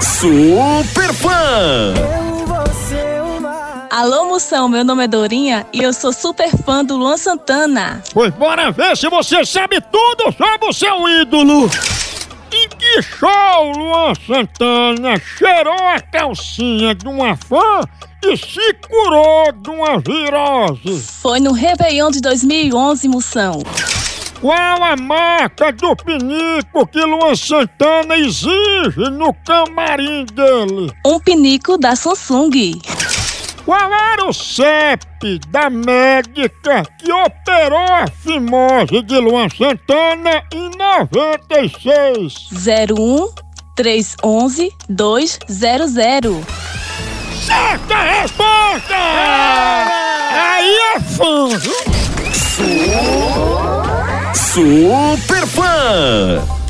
Super fã! Alô, Moção, meu nome é Dorinha e eu sou super fã do Luan Santana. Pois bora ver se você sabe tudo sobre o seu ídolo. Em que show Luan Santana cheirou a calcinha de uma fã e se curou de uma virose? Foi no Réveillon de 2011, Moção. Qual a marca do pinico que Luan Santana exige no camarim dele? Um pinico da Samsung. Qual era o CEP da médica que operou a fimose de Luan Santana em 96? 01 311 200. Certa resposta! Aí é fã? Super fã!